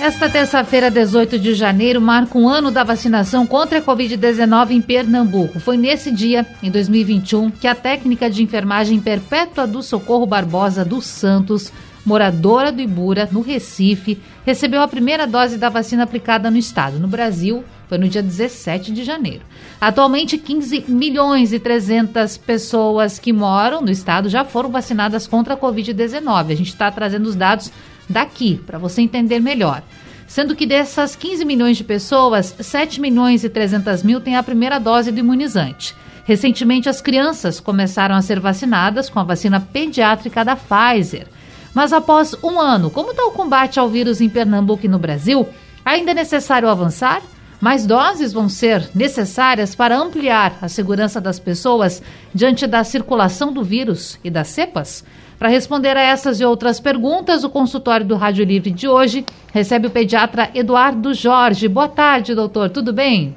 Esta terça-feira, 18 de janeiro, marca um ano da vacinação contra a Covid-19 em Pernambuco. Foi nesse dia, em 2021, que a técnica de enfermagem perpétua do Socorro Barbosa dos Santos, moradora do Ibura, no Recife, recebeu a primeira dose da vacina aplicada no estado. No Brasil, foi no dia 17 de janeiro. Atualmente, 15 milhões e 300 pessoas que moram no estado já foram vacinadas contra a Covid-19. A gente está trazendo os dados daqui, para você entender melhor. Sendo que dessas 15 milhões de pessoas, 7 milhões e 300 mil têm a primeira dose do imunizante. Recentemente, as crianças começaram a ser vacinadas com a vacina pediátrica da Pfizer. Mas após um ano, como está o combate ao vírus em Pernambuco e no Brasil? Ainda é necessário avançar? Mais doses vão ser necessárias para ampliar a segurança das pessoas diante da circulação do vírus e das cepas? Para responder a essas e outras perguntas, o consultório do Rádio Livre de hoje recebe o pediatra Eduardo Jorge. Boa tarde, doutor. Tudo bem?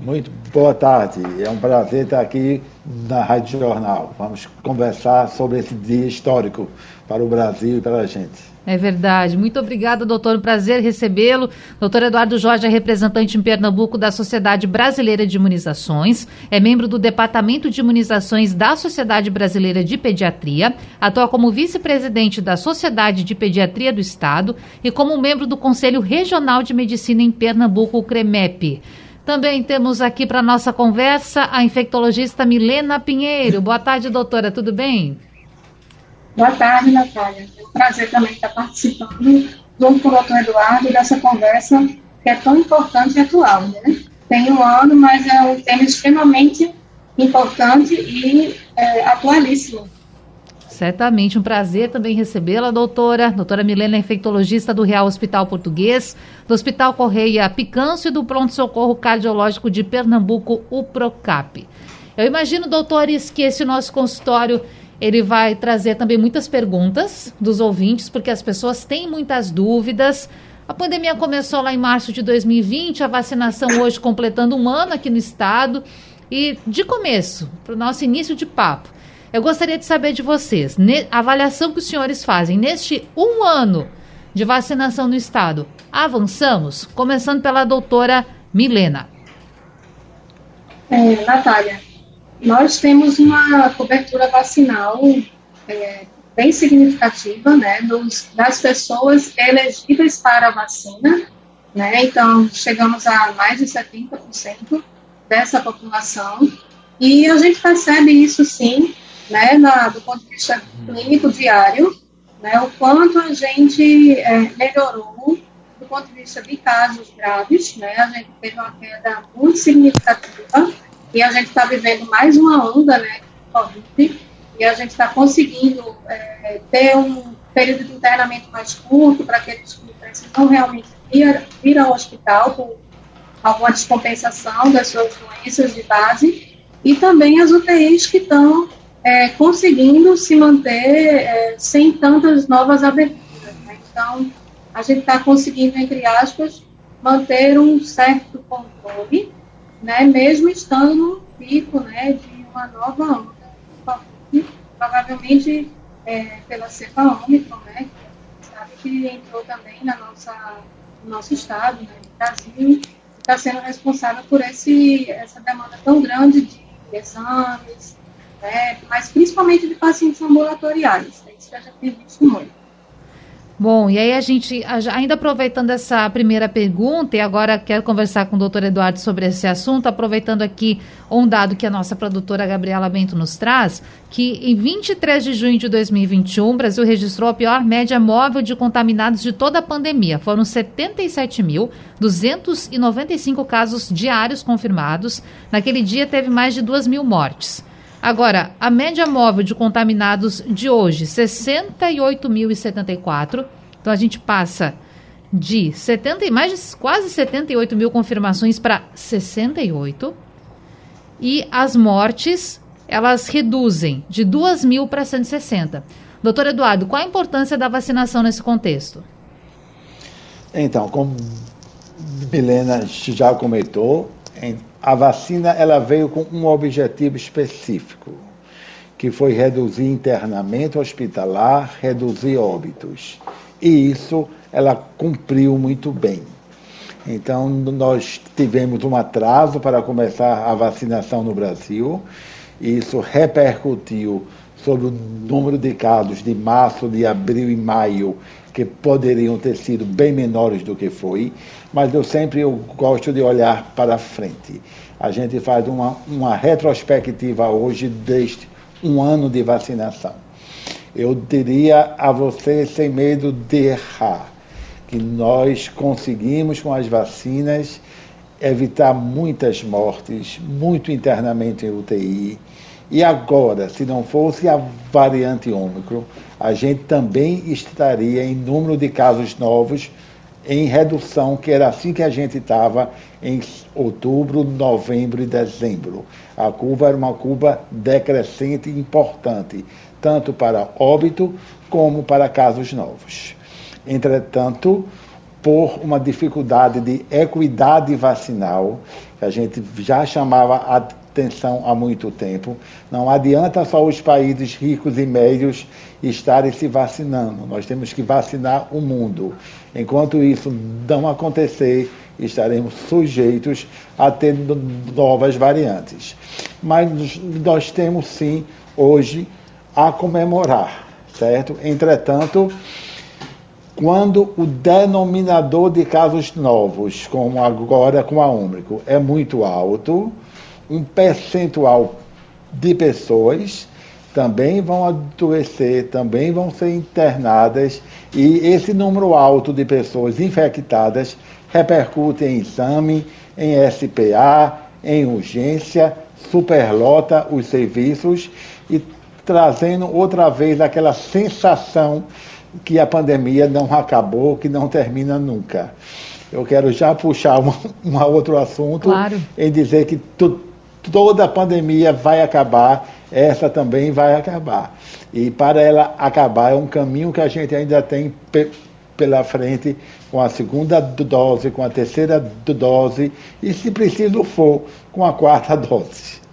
Muito boa tarde. É um prazer estar aqui na Rádio Jornal. Vamos conversar sobre esse dia histórico para o Brasil e para a gente. É verdade. Muito obrigada, doutor. Um prazer recebê-lo. Doutor Eduardo Jorge é representante em Pernambuco da Sociedade Brasileira de Imunizações, é membro do Departamento de Imunizações da Sociedade Brasileira de Pediatria, atua como vice-presidente da Sociedade de Pediatria do Estado e como membro do Conselho Regional de Medicina em Pernambuco, o CREMEP. Também temos aqui para nossa conversa a infectologista Milena Pinheiro. Boa tarde, doutora. Tudo bem? Boa tarde, Natália. É um prazer também estar participando, junto com o doutor Eduardo, dessa conversa que é tão importante e atual. Né? Tem um ano, mas é um tema extremamente importante e é, atualíssimo. Certamente, um prazer também recebê-la, doutora. Doutora Milena, infectologista do Real Hospital Português, do Hospital Correia Picâncio e do Pronto Socorro Cardiológico de Pernambuco, o PROCAP. Eu imagino, doutores, que esse nosso consultório ele vai trazer também muitas perguntas dos ouvintes, porque as pessoas têm muitas dúvidas. A pandemia começou lá em março de 2020, a vacinação hoje completando um ano aqui no estado. E de começo, para o nosso início de papo, eu gostaria de saber de vocês, a avaliação que os senhores fazem neste um ano de vacinação no estado. Avançamos? Começando pela doutora Milena. É, Natália, nós temos uma cobertura vacinal é, bem significativa, né, dos, das pessoas elegíveis para a vacina, né, então chegamos a mais de 70% dessa população, e a gente percebe isso sim, né, na, do ponto de vista clínico diário, né, o quanto a gente é, melhorou do ponto de vista de casos graves, né, a gente teve uma queda muito significativa, e a gente está vivendo mais uma onda, né, Covid, e a gente está conseguindo é, ter um período de internamento mais curto para aqueles que precisam realmente ir, ir ao hospital com alguma descompensação das suas doenças de base, e também as UTIs que estão é, conseguindo se manter é, sem tantas novas aberturas. Né? Então, a gente está conseguindo, entre aspas, manter um certo controle né, mesmo estando no pico né, de uma nova onda, provavelmente é, pela cepa Ômicron, né, sabe que entrou também na nossa, no nosso estado, né, no Brasil, está sendo responsável por esse, essa demanda tão grande de exames, né, mas principalmente de pacientes ambulatoriais, é isso que a gente tem visto muito. Bom, e aí a gente, ainda aproveitando essa primeira pergunta, e agora quero conversar com o doutor Eduardo sobre esse assunto, aproveitando aqui um dado que a nossa produtora Gabriela Bento nos traz, que em 23 de junho de 2021, o Brasil registrou a pior média móvel de contaminados de toda a pandemia. Foram 77.295 casos diários confirmados. Naquele dia teve mais de 2 mil mortes. Agora, a média móvel de contaminados de hoje, 68.074. Então a gente passa de 70, mais de quase 78 mil confirmações para 68. e as mortes elas reduzem de 2 mil para 160. Doutor Eduardo, qual a importância da vacinação nesse contexto? Então, como Milena já comentou, a vacina ela veio com um objetivo específico, que foi reduzir internamento hospitalar, reduzir óbitos. E isso ela cumpriu muito bem. Então, nós tivemos um atraso para começar a vacinação no Brasil, e isso repercutiu sobre o número de casos de março, de abril e maio, que poderiam ter sido bem menores do que foi, mas eu sempre eu gosto de olhar para frente. A gente faz uma, uma retrospectiva hoje deste um ano de vacinação. Eu diria a você, sem medo de errar, que nós conseguimos com as vacinas evitar muitas mortes, muito internamento em UTI. E agora, se não fosse a variante Ômicron, a gente também estaria em número de casos novos em redução, que era assim que a gente estava em outubro, novembro e dezembro. A curva era uma curva decrescente importante, tanto para óbito como para casos novos. Entretanto, por uma dificuldade de equidade vacinal, que a gente já chamava atenção há muito tempo, não adianta só os países ricos e médios estarem se vacinando, nós temos que vacinar o mundo. Enquanto isso não acontecer, estaremos sujeitos a ter novas variantes. Mas nós temos sim hoje a comemorar, certo? Entretanto, quando o denominador de casos novos, como agora com a Ômicron, é muito alto, um percentual de pessoas também vão adoecer, também vão ser internadas, e esse número alto de pessoas infectadas repercute em exame, em SPA, em urgência, superlota os serviços e trazendo outra vez aquela sensação que a pandemia não acabou, que não termina nunca. Eu quero já puxar um, um outro assunto claro. em dizer que tu, toda a pandemia vai acabar, essa também vai acabar. E para ela acabar, é um caminho que a gente ainda tem pe pela frente com a segunda dose, com a terceira dose e, se preciso for, com a quarta dose.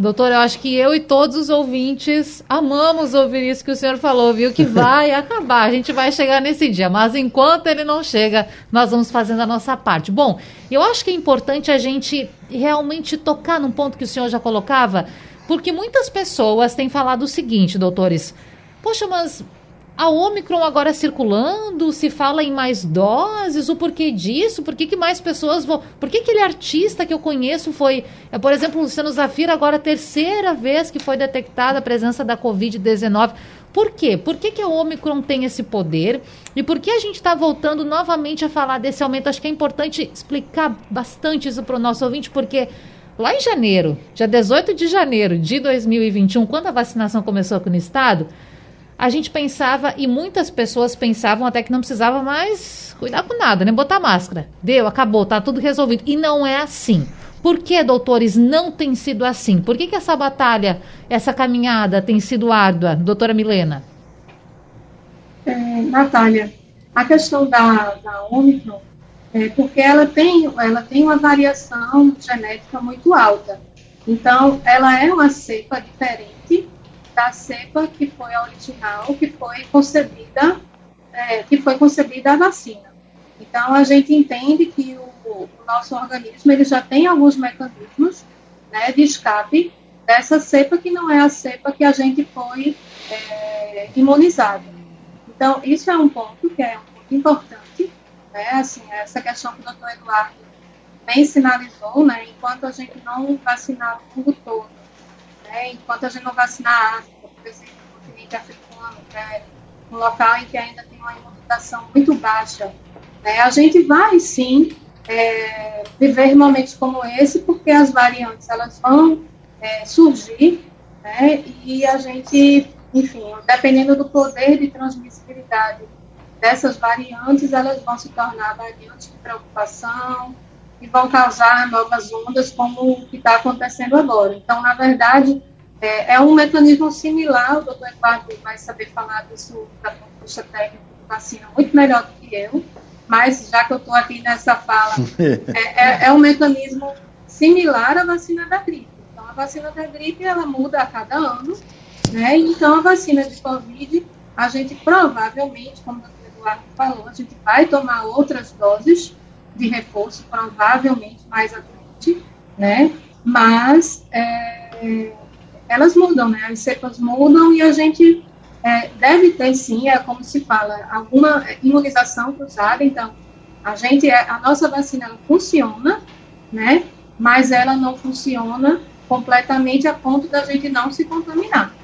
Doutor, eu acho que eu e todos os ouvintes amamos ouvir isso que o senhor falou, viu? Que vai acabar, a gente vai chegar nesse dia, mas enquanto ele não chega, nós vamos fazendo a nossa parte. Bom, eu acho que é importante a gente realmente tocar num ponto que o senhor já colocava, porque muitas pessoas têm falado o seguinte, doutores. Poxa, mas a Omicron agora circulando, se fala em mais doses, o porquê disso, por que, que mais pessoas vão. Por que aquele artista que eu conheço foi, é, por exemplo, Luciano Zafira, agora a terceira vez que foi detectada a presença da Covid-19. Por quê? Por que, que a Omicron tem esse poder? E por que a gente está voltando novamente a falar desse aumento? Acho que é importante explicar bastante isso para o nosso ouvinte, porque lá em janeiro, dia 18 de janeiro de 2021, quando a vacinação começou aqui no estado a gente pensava, e muitas pessoas pensavam até que não precisava mais cuidar com nada, nem botar máscara. Deu, acabou, tá tudo resolvido. E não é assim. Por que, doutores, não tem sido assim? Por que, que essa batalha, essa caminhada tem sido árdua, doutora Milena? É, Natália, a questão da, da Omicron é porque ela tem, ela tem uma variação genética muito alta. Então, ela é uma cepa diferente da cepa que foi a original, que foi concebida, é, que foi concebida a vacina. Então, a gente entende que o, o, nosso organismo ele já tem alguns mecanismos né, de escape dessa cepa que não é a cepa que a gente foi é, imunizado. Então, isso é um ponto que é um ponto importante, né, assim, essa questão que o doutor Eduardo bem sinalizou, né, enquanto a gente não vacinar o mundo todo, né? Enquanto a gente não vacinar a África, por exemplo, no continente africano, que é um local em que ainda tem uma imunização muito baixa, né? a gente vai sim é, viver momentos como esse, porque as variantes elas vão é, surgir, né? e a gente, enfim, dependendo do poder de transmissibilidade dessas variantes, elas vão se tornar variantes de preocupação, e vão causar novas ondas, como o que está acontecendo agora. Então, na verdade, é, é, um mecanismo similar, o doutor Eduardo vai saber falar disso da proposta técnica de vacina muito melhor do que eu, mas já que eu estou aqui nessa fala, é, é, é, um mecanismo similar à vacina da gripe. Então, a vacina da gripe, ela muda a cada ano, né? Então, a vacina de Covid, a gente provavelmente, como o doutor Eduardo falou, a gente vai tomar outras doses de reforço, provavelmente mais à frente, né? Mas é, elas mudam, né? As cepas mudam e a gente é, deve ter sim, é como se fala, alguma imunização cruzada. Então, a gente, é, a nossa vacina ela funciona, né? Mas ela não funciona completamente a ponto da gente não se contaminar.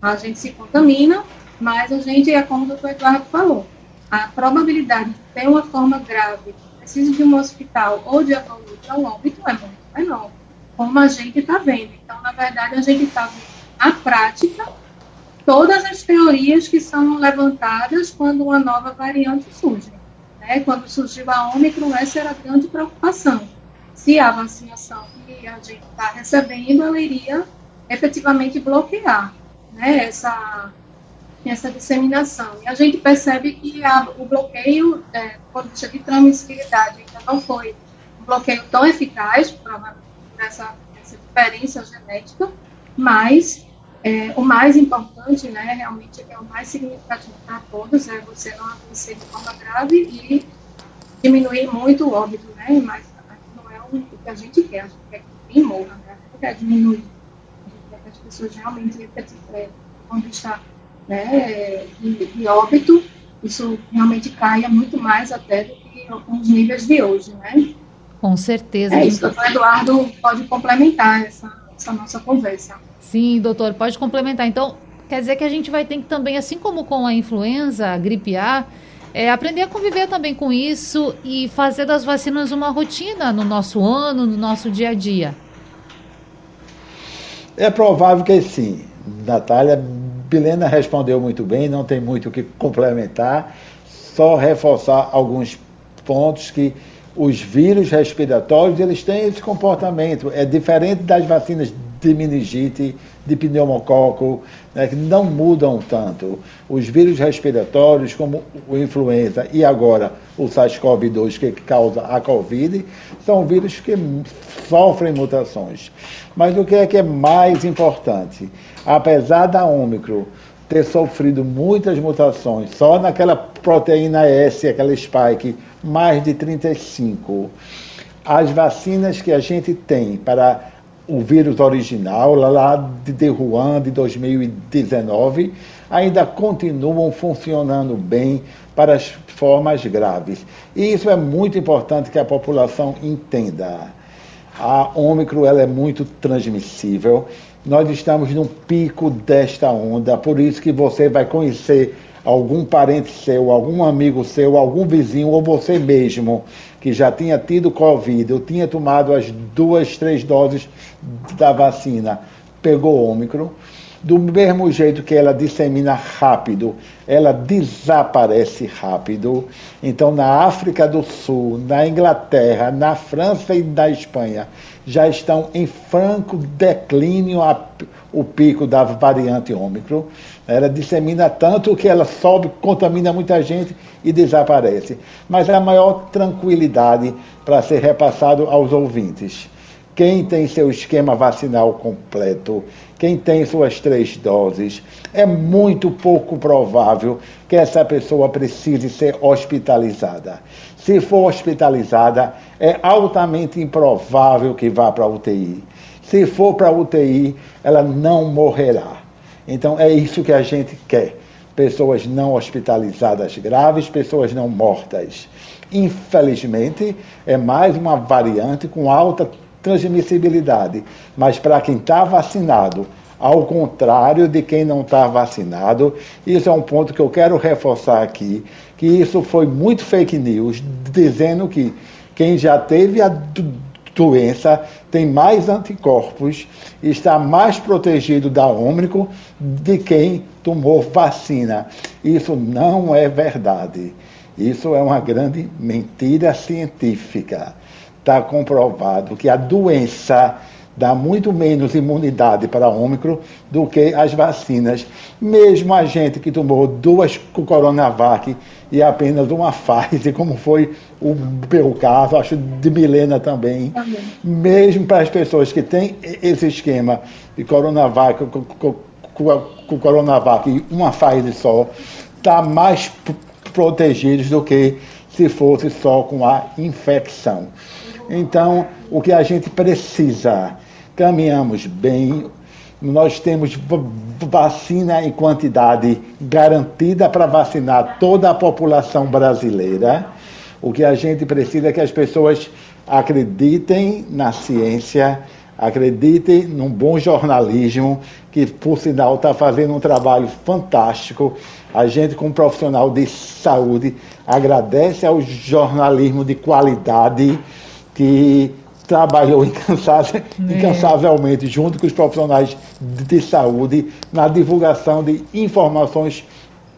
A gente se contamina, mas a gente, é como o doutor Eduardo falou, a probabilidade de ter uma forma grave, precisa de um hospital ou de evoluir para o óbito é muito menor, como a gente está vendo. Então, na verdade, a gente está vendo a prática todas as teorias que são levantadas quando uma nova variante surge. Né? Quando surgiu a Ômicron, essa era a grande preocupação. Se a vacinação que a gente está recebendo, ela iria efetivamente bloquear né, essa, essa disseminação. E a gente percebe que a, o bloqueio, é, de transmissibilidade, ainda não foi um bloqueio tão eficaz, provavelmente por essa, essa diferença genética, mas é, o mais importante, né, realmente é o mais significativo para todos, é você não adoecer de forma grave e diminuir muito o óbito, né, mas não é o que a gente quer, a gente quer que ninguém morra, né, a gente quer diminuir, a gente quer que as pessoas realmente, é, quando está né, de, de óbito, isso realmente caia muito mais até do que os níveis de hoje, né. Com certeza. É isso, o Eduardo pode complementar essa, essa nossa conversa. Sim, doutor, pode complementar. Então, quer dizer que a gente vai ter que também, assim como com a influenza, a gripe A, é, aprender a conviver também com isso e fazer das vacinas uma rotina no nosso ano, no nosso dia a dia. É provável que sim. Natália Bilena respondeu muito bem, não tem muito o que complementar, só reforçar alguns pontos que os vírus respiratórios eles têm esse comportamento. É diferente das vacinas de meningite, de pneumococo, né, que não mudam tanto. Os vírus respiratórios, como o influenza e agora o SARS-CoV-2, que causa a Covid, são vírus que sofrem mutações. Mas o que é que é mais importante? Apesar da Ômicron ter sofrido muitas mutações, só naquela proteína S, aquela spike, mais de 35, as vacinas que a gente tem para o vírus original, lá de Wuhan, de 2019, ainda continuam funcionando bem para as formas graves. E isso é muito importante que a população entenda. A Ômicron ela é muito transmissível. Nós estamos num pico desta onda, por isso que você vai conhecer algum parente seu, algum amigo seu, algum vizinho ou você mesmo que já tinha tido Covid, eu tinha tomado as duas, três doses da vacina, pegou Ômicron, do mesmo jeito que ela dissemina rápido, ela desaparece rápido. Então, na África do Sul, na Inglaterra, na França e na Espanha, já estão em franco declínio a, o pico da variante Ômicron. Ela dissemina tanto que ela sobe, contamina muita gente e desaparece. Mas a maior tranquilidade para ser repassado aos ouvintes quem tem seu esquema vacinal completo, quem tem suas três doses, é muito pouco provável que essa pessoa precise ser hospitalizada. Se for hospitalizada, é altamente improvável que vá para a UTI. Se for para a UTI, ela não morrerá. Então é isso que a gente quer. Pessoas não hospitalizadas graves, pessoas não mortas. Infelizmente, é mais uma variante com alta transmissibilidade. Mas para quem está vacinado, ao contrário de quem não está vacinado, isso é um ponto que eu quero reforçar aqui, que isso foi muito fake news, dizendo que quem já teve a doença tem mais anticorpos e está mais protegido da Ômicron de quem tomou vacina. Isso não é verdade. Isso é uma grande mentira científica. Está comprovado que a doença dá muito menos imunidade para a Ômicron do que as vacinas. Mesmo a gente que tomou duas Coronavac e apenas uma Pfizer, como foi o meu caso, acho de Milena também, também. mesmo para as pessoas que têm esse esquema de Coronavac, com, com Coronavac e uma Pfizer só, está mais protegidos do que se fosse só com a infecção. Então, o que a gente precisa, caminhamos bem, nós temos vacina em quantidade garantida para vacinar toda a população brasileira. O que a gente precisa é que as pessoas acreditem na ciência, acreditem num bom jornalismo, que por sinal está fazendo um trabalho fantástico. A gente, como profissional de saúde, agradece ao jornalismo de qualidade que trabalhou incansável, é. incansavelmente junto com os profissionais de saúde na divulgação de informações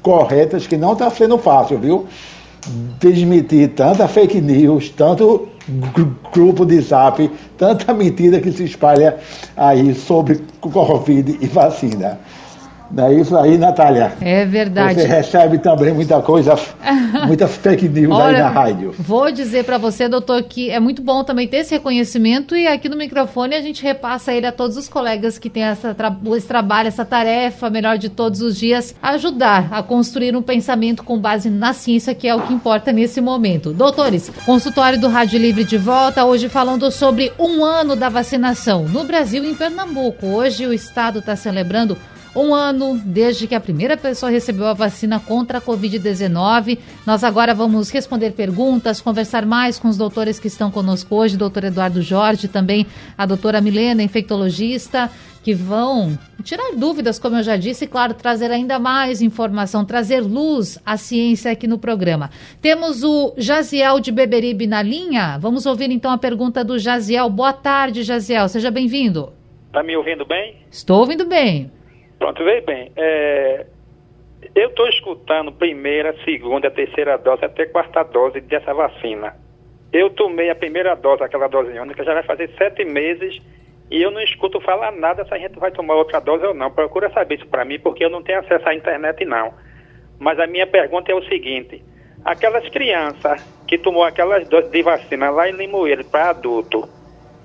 corretas, que não está sendo fácil, viu? Desmitir tanta fake news, tanto grupo de zap, tanta mentira que se espalha aí sobre Covid e vacina. Não é isso aí, Natália? É verdade. Você recebe também muita coisa, muita fake news Olha, aí na rádio. Vou dizer para você, doutor, que é muito bom também ter esse reconhecimento e aqui no microfone a gente repassa ele a todos os colegas que têm essa esse trabalho, essa tarefa, melhor de todos os dias, ajudar a construir um pensamento com base na ciência, que é o que importa nesse momento. Doutores, consultório do Rádio Livre de volta, hoje falando sobre um ano da vacinação no Brasil e em Pernambuco. Hoje o estado está celebrando um ano desde que a primeira pessoa recebeu a vacina contra a Covid-19. Nós agora vamos responder perguntas, conversar mais com os doutores que estão conosco hoje, doutor Eduardo Jorge, também a doutora Milena, infectologista, que vão tirar dúvidas, como eu já disse, e, claro, trazer ainda mais informação, trazer luz à ciência aqui no programa. Temos o Jaziel de Beberibe na linha. Vamos ouvir então a pergunta do Jaziel. Boa tarde, Jaziel. Seja bem-vindo. Está me ouvindo bem? Estou ouvindo bem. Pronto, veja bem. É, eu estou escutando primeira, segunda, terceira dose, até quarta dose dessa vacina. Eu tomei a primeira dose, aquela dose única, já vai fazer sete meses e eu não escuto falar nada se a gente vai tomar outra dose ou não. Procura saber isso para mim, porque eu não tenho acesso à internet, não. Mas a minha pergunta é o seguinte: aquelas crianças que tomou aquelas doses de vacina lá em Limoeiro para adulto,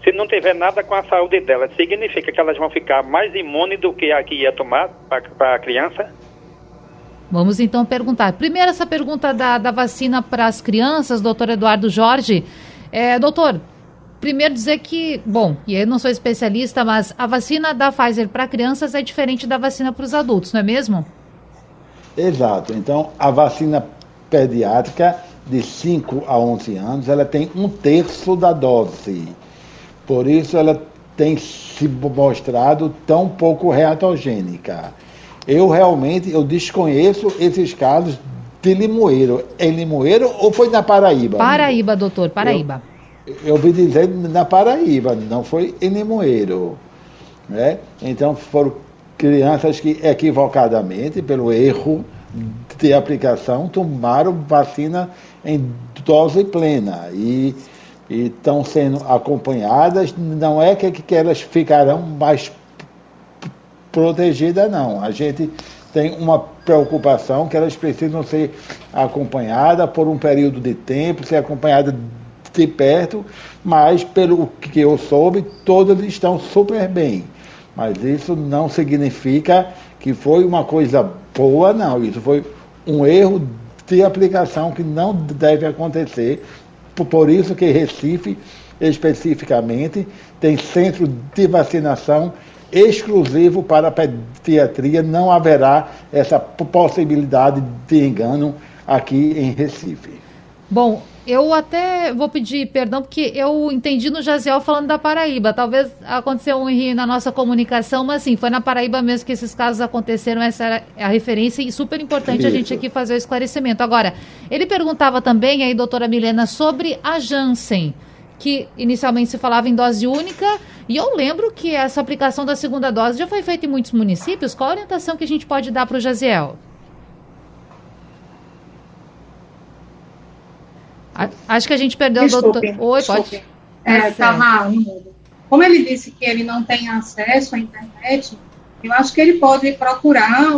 se não tiver nada com a saúde delas, significa que elas vão ficar mais imunes do que a que ia tomar para a criança? Vamos então perguntar. Primeiro, essa pergunta da, da vacina para as crianças, doutor Eduardo Jorge. É, doutor, primeiro dizer que, bom, e eu não sou especialista, mas a vacina da Pfizer para crianças é diferente da vacina para os adultos, não é mesmo? Exato. Então, a vacina pediátrica de 5 a 11 anos, ela tem um terço da dose. Por isso ela tem se mostrado tão pouco reatogênica. Eu realmente eu desconheço esses casos de Limoeiro. É Limoeiro ou foi na Paraíba? Paraíba, doutor, Paraíba. Eu, eu ouvi dizer na Paraíba, não foi em Limoeiro. Né? Então foram crianças que equivocadamente, pelo erro de aplicação, tomaram vacina em dose plena. E e estão sendo acompanhadas, não é que, que elas ficarão mais protegidas, não. A gente tem uma preocupação que elas precisam ser acompanhadas por um período de tempo, ser acompanhadas de perto, mas pelo que eu soube, todas estão super bem. Mas isso não significa que foi uma coisa boa, não. Isso foi um erro de aplicação que não deve acontecer por isso que Recife, especificamente, tem centro de vacinação exclusivo para a pediatria. Não haverá essa possibilidade de engano aqui em Recife. Bom, eu até vou pedir perdão, porque eu entendi no Jaziel falando da Paraíba. Talvez aconteceu um erro na nossa comunicação, mas sim, foi na Paraíba mesmo que esses casos aconteceram. Essa era a referência e super importante Isso. a gente aqui fazer o esclarecimento. Agora, ele perguntava também aí, doutora Milena, sobre a Janssen, que inicialmente se falava em dose única. E eu lembro que essa aplicação da segunda dose já foi feita em muitos municípios. Qual a orientação que a gente pode dar para o Jaziel? Acho que a gente perdeu Desculpe, o doutor. Oi, desculpe. pode. é, no mundo. Como ele disse que ele não tem acesso à internet, eu acho que ele pode procurar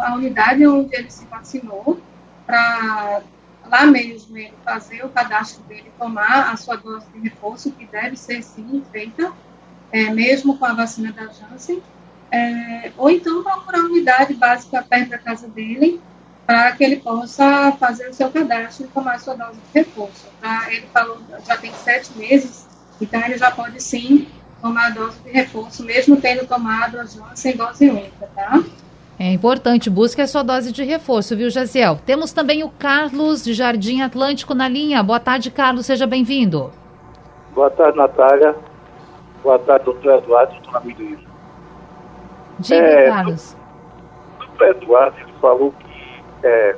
a unidade onde ele se vacinou para lá mesmo ele fazer o cadastro dele, tomar a sua dose de reforço, que deve ser sim feita, é, mesmo com a vacina da Janssen, é, ou então procurar a unidade básica perto da casa dele, para que ele possa fazer o seu cadastro e tomar a sua dose de reforço. Tá? Ele falou, já tem sete meses, então ele já pode sim tomar a dose de reforço, mesmo tendo tomado a Janssen dose única, tá? É importante, busque a sua dose de reforço, viu, Jaziel? Temos também o Carlos de Jardim Atlântico na linha. Boa tarde, Carlos, seja bem-vindo. Boa tarde, Natália. Boa tarde, doutor Eduardo, doutor Amigo Diga, é, Carlos. O doutor Eduardo falou que, é,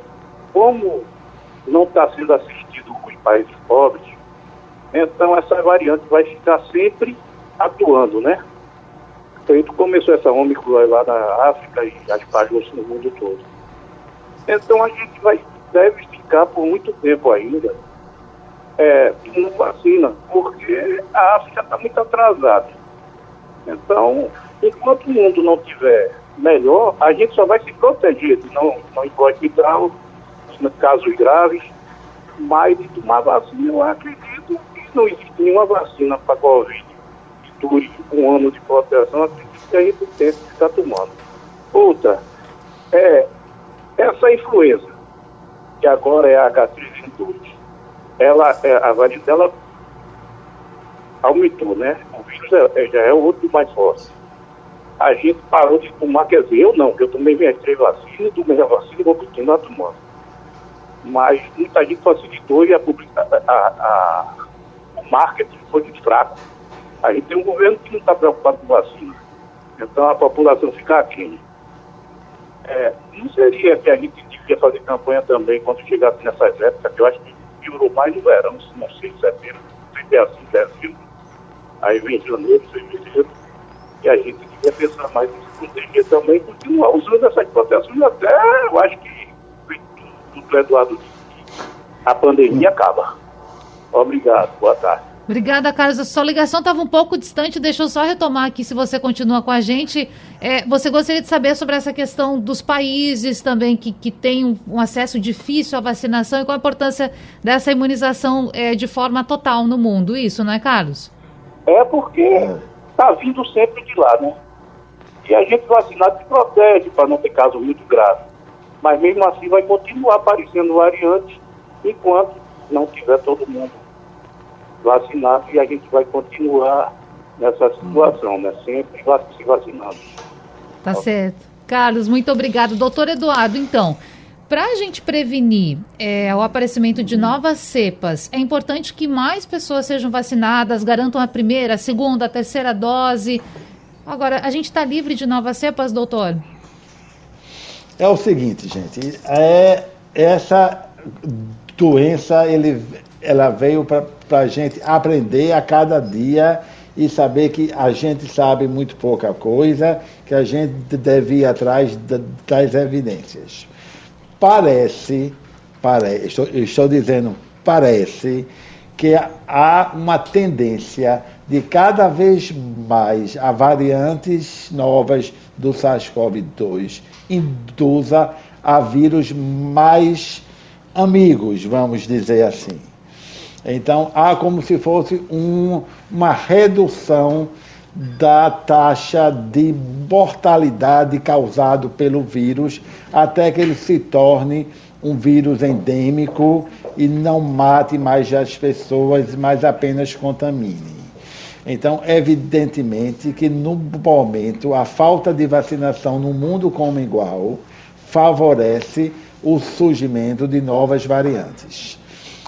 como não está sendo assistido os países pobres, então essa variante vai ficar sempre atuando, né? Então começou essa Ômicron lá na África e espalhou-se no mundo todo. Então a gente vai, deve ficar por muito tempo ainda é, vacina, porque a África está muito atrasada. Então, enquanto o mundo não tiver melhor, a gente só vai se proteger de não, não para hospital, casos graves, mas de tomar vacina, eu acredito que não existe nenhuma vacina para Covid dure um ano de proteção, acredito que a gente tem que ficar tomando. Outra, é essa influenza, que agora é a H3N2, ela, é, a variante dela aumentou, né? O vírus é, é, já é outro mais forte. A gente parou de tomar, quer dizer, eu não, que eu tomei minhas três vacinas, tomei a vacina e vou continuar tomando. Mas muita gente facilitou e a, a, a, o marketing foi muito fraco a gente tem um governo que não está preocupado com vacina. Então a população fica aqui. É, não seria que a gente devia fazer campanha também quando chegasse nessas épocas, que eu acho que piorou mais no verão, não sei, setembro, se é assim, dezembro. Aí vem janeiro, fevereiro. E a gente devia pensar mais em se proteger também, continuar usando essas proteções até, eu acho que, do Eduardo a pandemia acaba. Obrigado, boa tarde. Obrigada, Carlos. A sua ligação estava um pouco distante, deixa eu só retomar aqui, se você continua com a gente. É, você gostaria de saber sobre essa questão dos países também que, que têm um, um acesso difícil à vacinação e qual a importância dessa imunização é, de forma total no mundo, isso, não é, Carlos? É porque está vindo sempre de lá, né? E a gente vacinado se protege para não ter caso muito grave. Mas mesmo assim vai continuar aparecendo variantes enquanto não tiver todo mundo vacinado e a gente vai continuar nessa situação, né? Sempre se vacinando. Tá certo. Carlos, muito obrigado. Doutor Eduardo, então, para a gente prevenir é, o aparecimento de novas cepas, é importante que mais pessoas sejam vacinadas, garantam a primeira, a segunda, a terceira dose. Agora, a gente está livre de novas cepas, doutor? É o seguinte, gente, é essa doença ele, ela veio para a gente aprender a cada dia e saber que a gente sabe muito pouca coisa, que a gente deve ir atrás das evidências. Parece, parece estou, estou dizendo parece, que há uma tendência de cada vez mais a variantes novas do SARS-CoV-2 induza a vírus mais amigos, vamos dizer assim. Então, há como se fosse um, uma redução da taxa de mortalidade causado pelo vírus, até que ele se torne um vírus endêmico e não mate mais as pessoas, mas apenas contamine. Então, evidentemente que no momento a falta de vacinação no mundo como igual favorece o surgimento de novas variantes.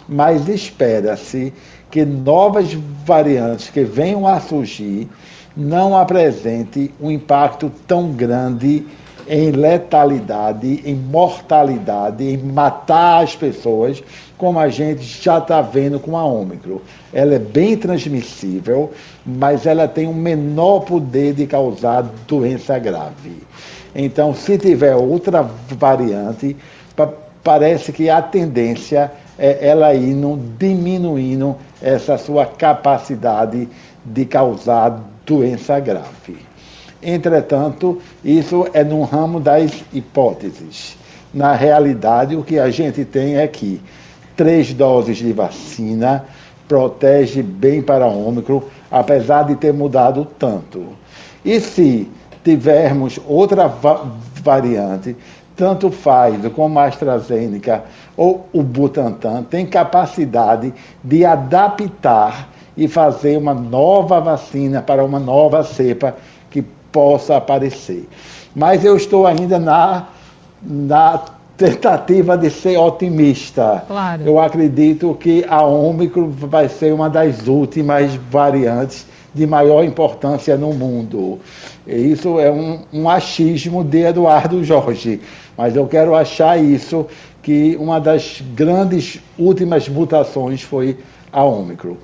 Mas espera-se que novas variantes que venham a surgir não apresentem um impacto tão grande em letalidade, em mortalidade, em matar as pessoas, como a gente já está vendo com a Ômicron. Ela é bem transmissível, mas ela tem um menor poder de causar doença grave. Então, se tiver outra variante, parece que a tendência é ela indo diminuindo essa sua capacidade de causar doença grave. Entretanto, isso é no ramo das hipóteses. Na realidade, o que a gente tem é que três doses de vacina protege bem para o Ômicron, apesar de ter mudado tanto. E se tivermos outra va variante, tanto Pfizer como a AstraZeneca ou o Butantan tem capacidade de adaptar e fazer uma nova vacina para uma nova cepa que possa aparecer. Mas eu estou ainda na, na tentativa de ser otimista. Claro. Eu acredito que a Ômicron vai ser uma das últimas variantes de maior importância no mundo. E isso é um, um achismo de Eduardo Jorge, mas eu quero achar isso, que uma das grandes últimas mutações foi a Ômicron.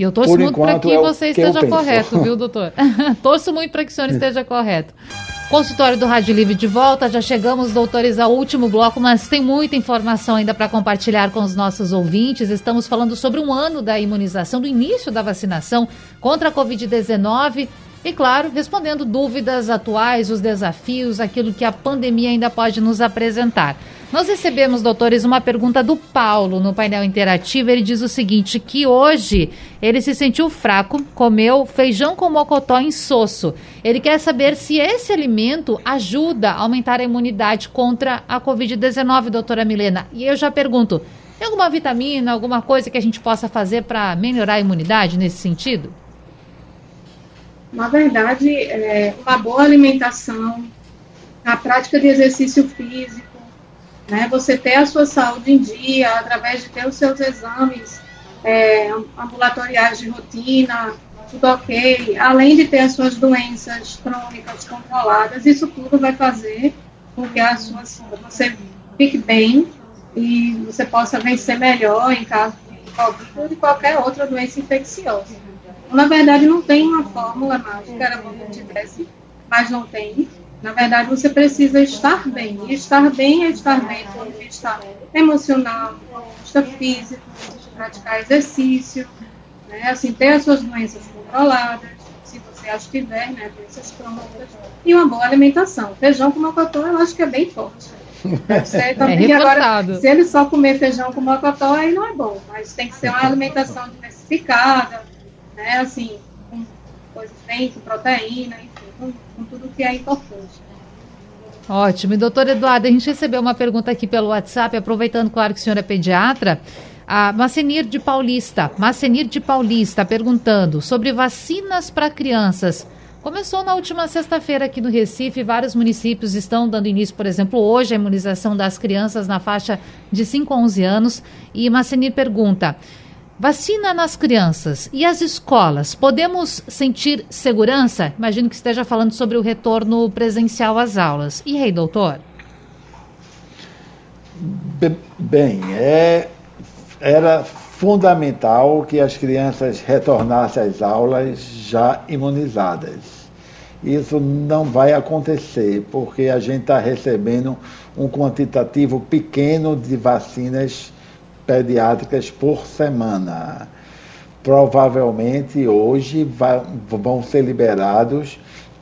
E eu torço Por muito para que é você esteja correto, viu, doutor? torço muito para que o senhor esteja correto. Consultório do Rádio Livre de volta, já chegamos, doutores, ao último bloco, mas tem muita informação ainda para compartilhar com os nossos ouvintes. Estamos falando sobre um ano da imunização, do início da vacinação contra a Covid-19 e, claro, respondendo dúvidas atuais, os desafios, aquilo que a pandemia ainda pode nos apresentar. Nós recebemos, doutores, uma pergunta do Paulo no painel interativo. Ele diz o seguinte: que hoje ele se sentiu fraco, comeu feijão com mocotó insosso. Ele quer saber se esse alimento ajuda a aumentar a imunidade contra a Covid-19, doutora Milena. E eu já pergunto: tem alguma vitamina, alguma coisa que a gente possa fazer para melhorar a imunidade nesse sentido? Na verdade, é, uma boa alimentação, a prática de exercício físico, né, você ter a sua saúde em dia através de ter os seus exames é, ambulatoriais de rotina, tudo ok, além de ter as suas doenças crônicas controladas, isso tudo vai fazer com que a sua, você fique bem e você possa vencer melhor em caso de Covid ou de qualquer outra doença infecciosa. Na verdade, não tem uma fórmula mágica, era bom que tivesse, mas não tem. Na verdade, você precisa estar bem. E estar bem é estar bem do ponto de vista emocional, do ponto de vista físico, praticar exercício, né? assim, ter as suas doenças controladas, se você as tiver, né? doenças crônicas, e uma boa alimentação. Feijão com mocotó, eu acho que é bem forte. Deve ser também é agora, se ele só comer feijão com mocotó, aí não é bom, mas tem que ser uma alimentação diversificada, né? assim, com coisas bem, com proteína, enfim com, com tudo que é importante. Ótimo. E doutor Eduardo, a gente recebeu uma pergunta aqui pelo WhatsApp, aproveitando, claro, que o senhor é pediatra. A Macenir de Paulista, Macenir de Paulista, perguntando sobre vacinas para crianças. Começou na última sexta-feira aqui no Recife, vários municípios estão dando início, por exemplo, hoje, a imunização das crianças na faixa de 5 a 11 anos. E Macenir pergunta: Vacina nas crianças e as escolas, podemos sentir segurança? Imagino que esteja falando sobre o retorno presencial às aulas. E aí, doutor? Bem, é, era fundamental que as crianças retornassem às aulas já imunizadas. Isso não vai acontecer, porque a gente está recebendo um quantitativo pequeno de vacinas pediátricas por semana. Provavelmente hoje vai, vão ser liberados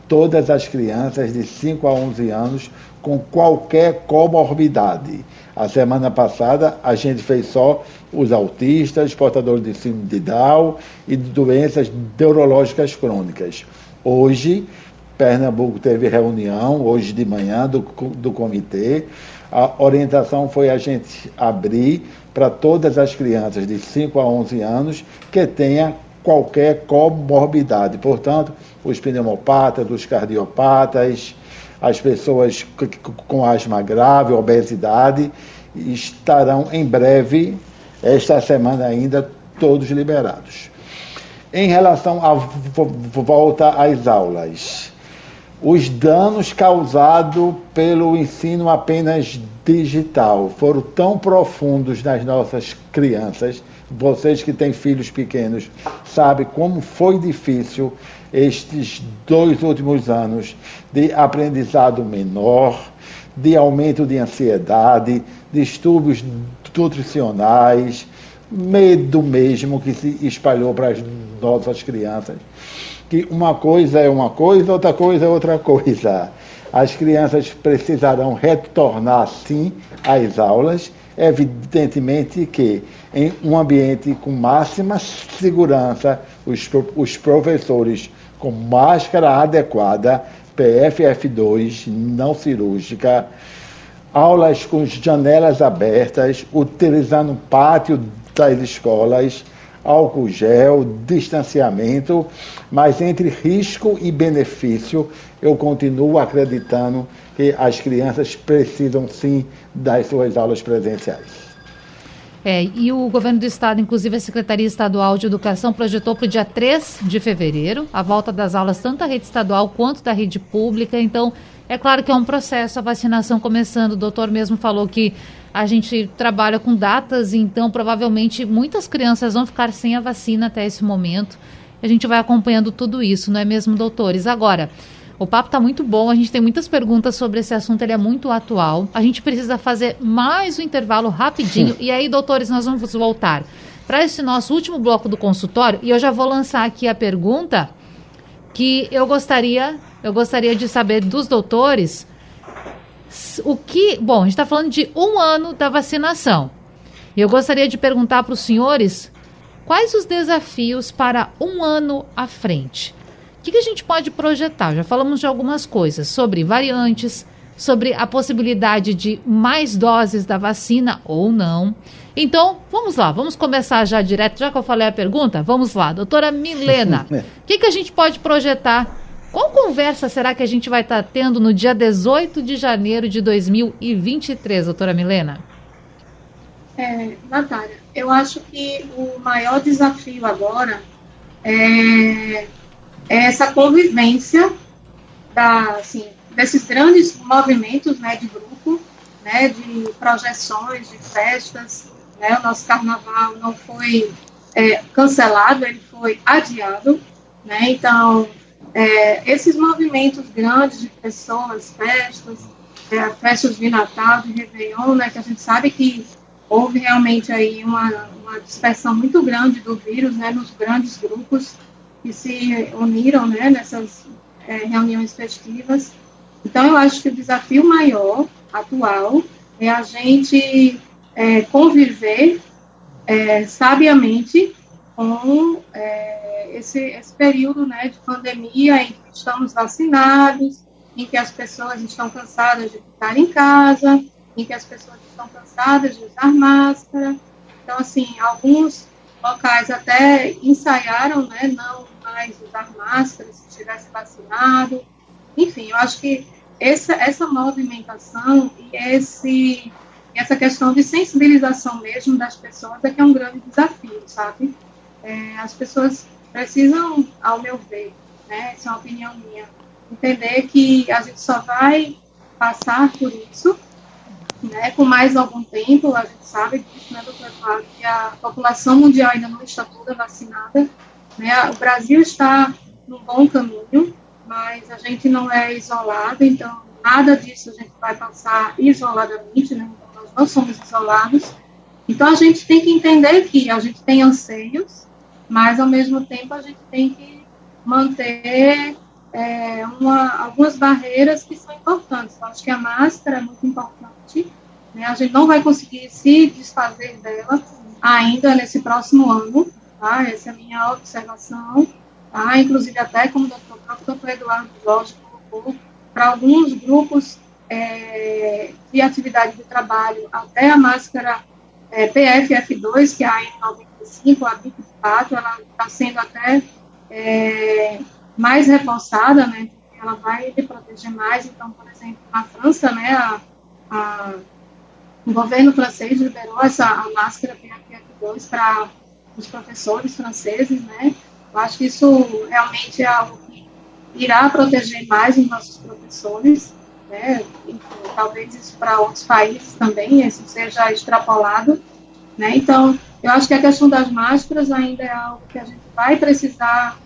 todas as crianças de 5 a 11 anos com qualquer comorbidade. A semana passada a gente fez só os autistas, portadores de síndrome de Down e de doenças neurológicas crônicas. Hoje, Pernambuco teve reunião, hoje de manhã, do, do comitê. A orientação foi a gente abrir para todas as crianças de 5 a 11 anos que tenha qualquer comorbidade. Portanto, os pneumopatas, os cardiopatas, as pessoas com asma grave, obesidade, estarão em breve, esta semana ainda, todos liberados. Em relação à volta às aulas, os danos causados pelo ensino apenas digital foram tão profundos nas nossas crianças. Vocês que têm filhos pequenos sabem como foi difícil estes dois últimos anos de aprendizado menor, de aumento de ansiedade, distúrbios nutricionais, medo mesmo que se espalhou para as nossas crianças. Que uma coisa é uma coisa, outra coisa é outra coisa. As crianças precisarão retornar sim às aulas, evidentemente que em um ambiente com máxima segurança, os, os professores com máscara adequada, PFF2 não cirúrgica, aulas com janelas abertas, utilizando o pátio das escolas, álcool gel, distanciamento, mas entre risco e benefício, eu continuo acreditando que as crianças precisam sim das suas aulas presenciais. É, e o governo do estado, inclusive a Secretaria Estadual de Educação, projetou para o dia 3 de fevereiro a volta das aulas tanto da rede estadual quanto da rede pública. Então, é claro que é um processo, a vacinação começando. O doutor mesmo falou que a gente trabalha com datas, então provavelmente muitas crianças vão ficar sem a vacina até esse momento. A gente vai acompanhando tudo isso, não é mesmo, doutores? Agora, o papo está muito bom, a gente tem muitas perguntas sobre esse assunto, ele é muito atual. A gente precisa fazer mais um intervalo rapidinho. e aí, doutores, nós vamos voltar para esse nosso último bloco do consultório. E eu já vou lançar aqui a pergunta que eu gostaria, eu gostaria de saber dos doutores o que. Bom, a gente está falando de um ano da vacinação. E eu gostaria de perguntar para os senhores quais os desafios para um ano à frente. O que, que a gente pode projetar? Já falamos de algumas coisas sobre variantes, sobre a possibilidade de mais doses da vacina ou não. Então, vamos lá, vamos começar já direto, já que eu falei a pergunta, vamos lá. Doutora Milena, o que, que a gente pode projetar? Qual conversa será que a gente vai estar tendo no dia 18 de janeiro de 2023, doutora Milena? É, Natália, eu acho que o maior desafio agora é é essa convivência da, assim, desses grandes movimentos né, de grupo, né, de projeções, de festas. Né, o nosso carnaval não foi é, cancelado, ele foi adiado. Né, então, é, esses movimentos grandes de pessoas, festas, é, festas de Natal, de Réveillon, né, que a gente sabe que houve realmente aí uma, uma dispersão muito grande do vírus né, nos grandes grupos que se uniram né, nessas é, reuniões festivas. Então, eu acho que o desafio maior, atual, é a gente é, conviver é, sabiamente com é, esse, esse período né, de pandemia em que estamos vacinados, em que as pessoas estão cansadas de ficar em casa, em que as pessoas estão cansadas de usar máscara. Então, assim, alguns locais até ensaiaram, né, não mais usar máscara se estivesse vacinado. Enfim, eu acho que essa, essa movimentação e esse, essa questão de sensibilização mesmo das pessoas é que é um grande desafio, sabe? É, as pessoas precisam, ao meu ver, né, é uma opinião minha, entender que a gente só vai passar por isso né, com mais algum tempo, a gente sabe né, Eduardo, que a população mundial ainda não está toda vacinada, né, o Brasil está no bom caminho, mas a gente não é isolado, então nada disso a gente vai passar isoladamente, né, então nós não somos isolados, então a gente tem que entender que a gente tem anseios, mas ao mesmo tempo a gente tem que manter é, uma, algumas barreiras que são importantes. Eu acho que a máscara é muito importante. Né? A gente não vai conseguir se desfazer dela ainda nesse próximo ano. Tá? Essa é a minha observação. Tá? Inclusive, até como o doutor, próprio doutor Eduardo Jorge colocou, para alguns grupos é, de atividade de trabalho, até a máscara é, PFF2, que é a N95, a BIP4, ela está sendo até é, mais reforçada, né? Ela vai lhe proteger mais. Então, por exemplo, na França, né, a, a, o governo francês liberou essa a máscara PFF2 para os professores franceses, né? Eu acho que isso realmente é algo que irá proteger mais os nossos professores, né? Enfim, talvez isso para outros países também, isso seja extrapolado, né? Então, eu acho que a questão das máscaras ainda é algo que a gente vai precisar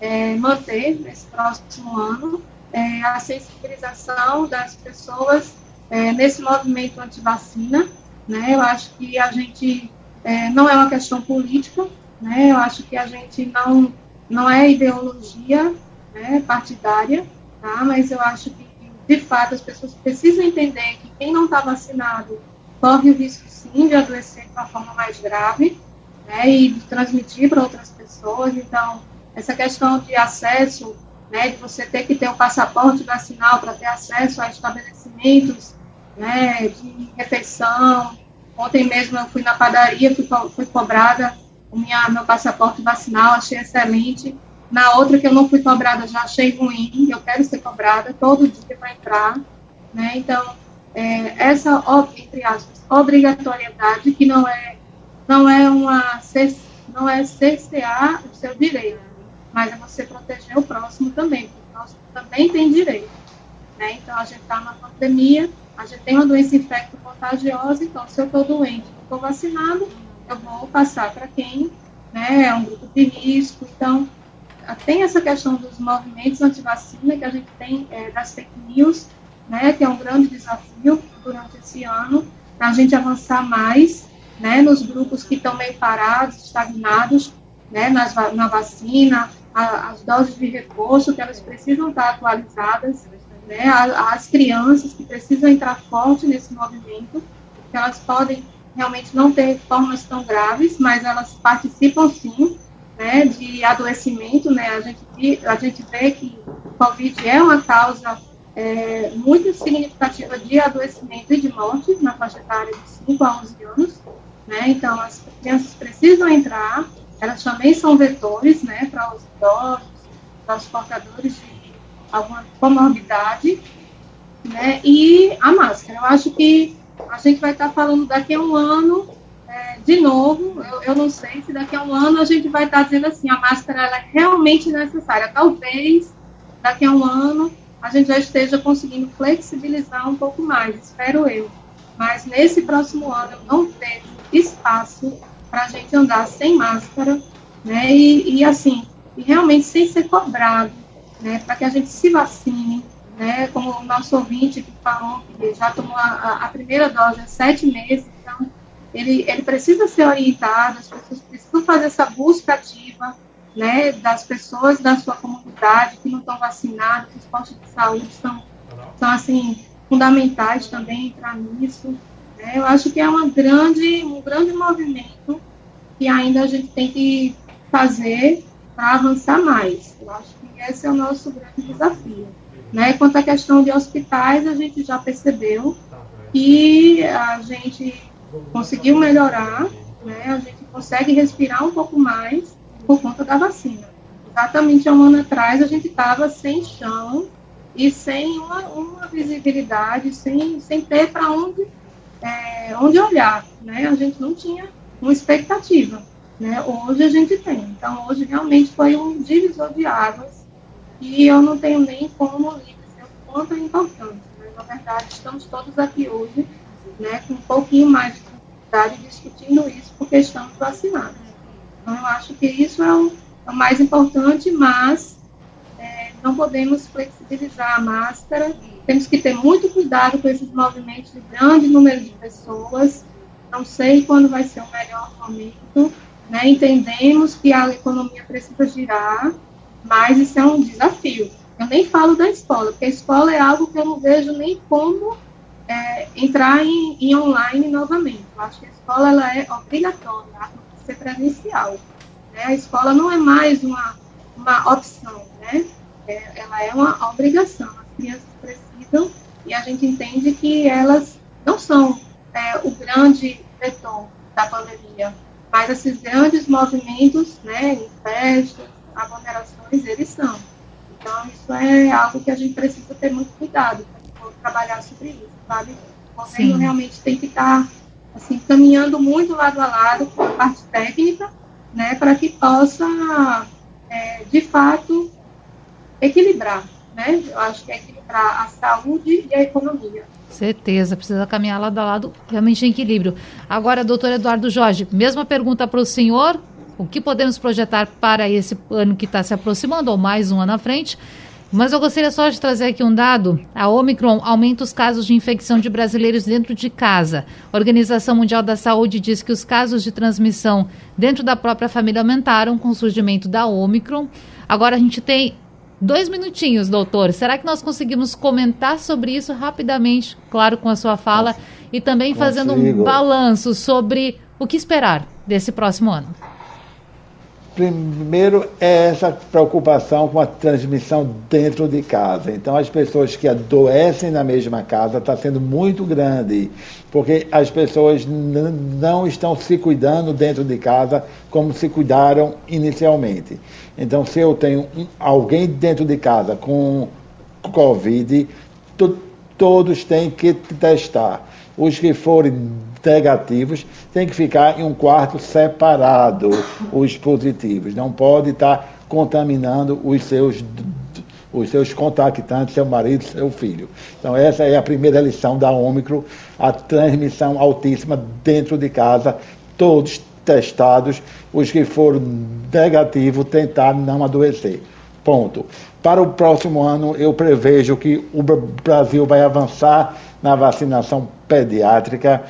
é, manter nesse próximo ano é, a sensibilização das pessoas é, nesse movimento anti-vacina. Né? Eu acho que a gente é, não é uma questão política, né? eu acho que a gente não, não é ideologia né, partidária, tá? mas eu acho que, de fato, as pessoas precisam entender que quem não está vacinado corre o risco, sim, de adoecer de uma forma mais grave né, e de transmitir para outras pessoas. Então, essa questão de acesso, né, de você ter que ter o um passaporte vacinal para ter acesso a estabelecimentos né, de refeição. Ontem mesmo eu fui na padaria, fui, fui cobrada o minha, meu passaporte vacinal, achei excelente. Na outra que eu não fui cobrada, já achei ruim, eu quero ser cobrada todo dia para entrar. Né? Então, é, essa, entre aspas, obrigatoriedade, que não é, não é uma não é cercear o seu direito, mas é você proteger o próximo também, porque o próximo também tem direito. Né? Então, a gente está numa pandemia, a gente tem uma doença infecto-contagiosa, então, se eu estou doente e estou vacinado, eu vou passar para quem né, é um grupo de risco. Então, tem essa questão dos movimentos anti-vacina, que a gente tem é, das fake news, né, que é um grande desafio durante esse ano, para a gente avançar mais né, nos grupos que estão meio parados, estagnados, né, nas, na vacina, a, as doses de reforço, que elas precisam estar atualizadas, né, as crianças que precisam entrar forte nesse movimento, que elas podem realmente não ter formas tão graves, mas elas participam sim né, de adoecimento. Né, a, gente, a gente vê que o Covid é uma causa é, muito significativa de adoecimento e de morte na faixa etária de 5 a 11 anos. Né, então, as crianças precisam entrar, elas também são vetores né, para os idosos, para os portadores de alguma comorbidade, né? E a máscara. Eu acho que a gente vai estar falando daqui a um ano, é, de novo, eu, eu, não sei se daqui a um ano a gente vai estar dizendo assim, a máscara é realmente necessária. Talvez daqui a um ano a gente já esteja conseguindo flexibilizar um pouco mais, espero eu. Mas nesse próximo ano eu não vejo espaço para a gente andar sem máscara, né? E, e assim, e realmente sem ser cobrado né, para que a gente se vacine, né, como o nosso ouvinte que falou que já tomou a, a primeira dose há sete meses, então ele, ele precisa ser orientado, as pessoas precisam fazer essa busca ativa, né, das pessoas da sua comunidade que não estão vacinadas, os postos de saúde são, são assim, fundamentais também entrar nisso. Né, eu acho que é uma grande, um grande movimento que ainda a gente tem que fazer para avançar mais. Eu acho esse é o nosso grande desafio. Né? Quanto à questão de hospitais, a gente já percebeu que a gente conseguiu melhorar, né? a gente consegue respirar um pouco mais por conta da vacina. Exatamente há um ano atrás, a gente estava sem chão e sem uma, uma visibilidade, sem, sem ter para onde, é, onde olhar. Né? A gente não tinha uma expectativa. Né? Hoje a gente tem. Então, hoje realmente foi um divisor de águas e eu não tenho nem como dizer o quanto é importante. Mas, na verdade, estamos todos aqui hoje, né, com um pouquinho mais de dificuldade discutindo isso, porque estamos vacinados. Então, eu acho que isso é o, é o mais importante, mas é, não podemos flexibilizar a máscara, temos que ter muito cuidado com esses movimentos de grande número de pessoas. Não sei quando vai ser o melhor momento. Né? Entendemos que a economia precisa girar, mas isso é um desafio. Eu nem falo da escola, porque a escola é algo que eu não vejo nem como é, entrar em, em, online novamente. Eu acho que a escola ela é obrigatória, ser presencial. Né? A escola não é mais uma, uma opção, né? É, ela é uma obrigação. As crianças precisam e a gente entende que elas não são é, o grande vetor da pandemia, mas esses grandes movimentos, né, em festas, aglomerações, eles são. Então, isso é algo que a gente precisa ter muito cuidado para trabalhar sobre isso, sabe? O governo realmente tem que estar assim, caminhando muito lado a lado com a parte técnica, né, para que possa, é, de fato, equilibrar, né? Eu acho que é equilibrar a saúde e a economia. Certeza, precisa caminhar lado a lado, realmente em equilíbrio. Agora, doutor Eduardo Jorge, mesma pergunta para o senhor, o que podemos projetar para esse ano que está se aproximando, ou mais um ano à frente? Mas eu gostaria só de trazer aqui um dado. A Omicron aumenta os casos de infecção de brasileiros dentro de casa. A Organização Mundial da Saúde diz que os casos de transmissão dentro da própria família aumentaram com o surgimento da Omicron. Agora a gente tem dois minutinhos, doutor. Será que nós conseguimos comentar sobre isso rapidamente, claro, com a sua fala, e também fazendo um balanço sobre o que esperar desse próximo ano? Primeiro é essa preocupação com a transmissão dentro de casa. Então, as pessoas que adoecem na mesma casa está sendo muito grande, porque as pessoas não estão se cuidando dentro de casa como se cuidaram inicialmente. Então, se eu tenho um, alguém dentro de casa com Covid, to, todos têm que testar. Os que forem negativos têm que ficar em um quarto separado, os positivos. Não pode estar contaminando os seus os seus contactantes, seu marido, seu filho. Então, essa é a primeira lição da Ômicron, a transmissão altíssima dentro de casa, todos testados, os que foram negativos, tentar não adoecer. Ponto. Para o próximo ano, eu prevejo que o Brasil vai avançar na vacinação pediátrica.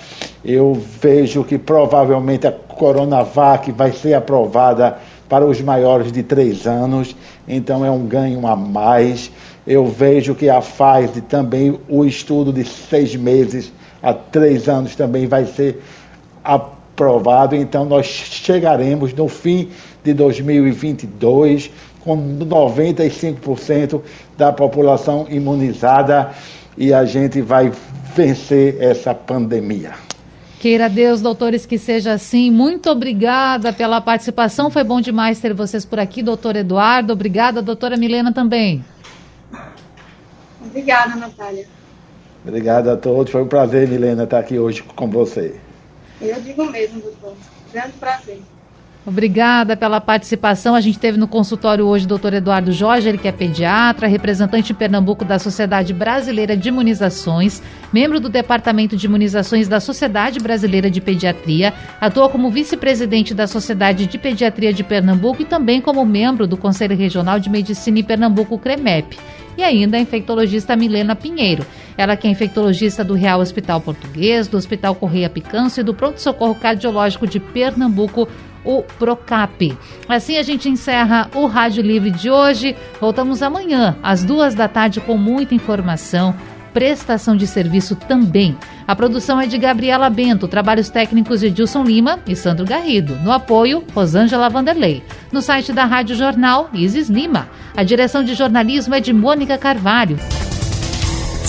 Eu vejo que provavelmente a Coronavac vai ser aprovada para os maiores de três anos, então é um ganho a mais. Eu vejo que a Pfizer também, o estudo de seis meses a três anos também vai ser aprovado, então nós chegaremos no fim de 2022 com 95% da população imunizada e a gente vai vencer essa pandemia. Queira Deus, doutores, que seja assim. Muito obrigada pela participação. Foi bom demais ter vocês por aqui, doutor Eduardo. Obrigada, doutora Milena também. Obrigada, Natália. Obrigado a todos. Foi um prazer, Milena, estar aqui hoje com você. Eu digo mesmo, doutor. Grande prazer. Obrigada pela participação. A gente teve no consultório hoje o doutor Eduardo Jorge, ele que é pediatra, representante em Pernambuco da Sociedade Brasileira de Imunizações, membro do Departamento de Imunizações da Sociedade Brasileira de Pediatria, atua como vice-presidente da Sociedade de Pediatria de Pernambuco e também como membro do Conselho Regional de Medicina em Pernambuco, CREMEP e ainda a infectologista Milena Pinheiro. Ela que é infectologista do Real Hospital Português, do Hospital Correia Picâncio e do Pronto Socorro Cardiológico de Pernambuco, o Procap. Assim a gente encerra o Rádio Livre de hoje. Voltamos amanhã, às duas da tarde, com muita informação. Prestação de serviço também. A produção é de Gabriela Bento, trabalhos técnicos de Edilson Lima e Sandro Garrido. No apoio, Rosângela Vanderlei. No site da Rádio Jornal, Isis Lima. A direção de jornalismo é de Mônica Carvalho.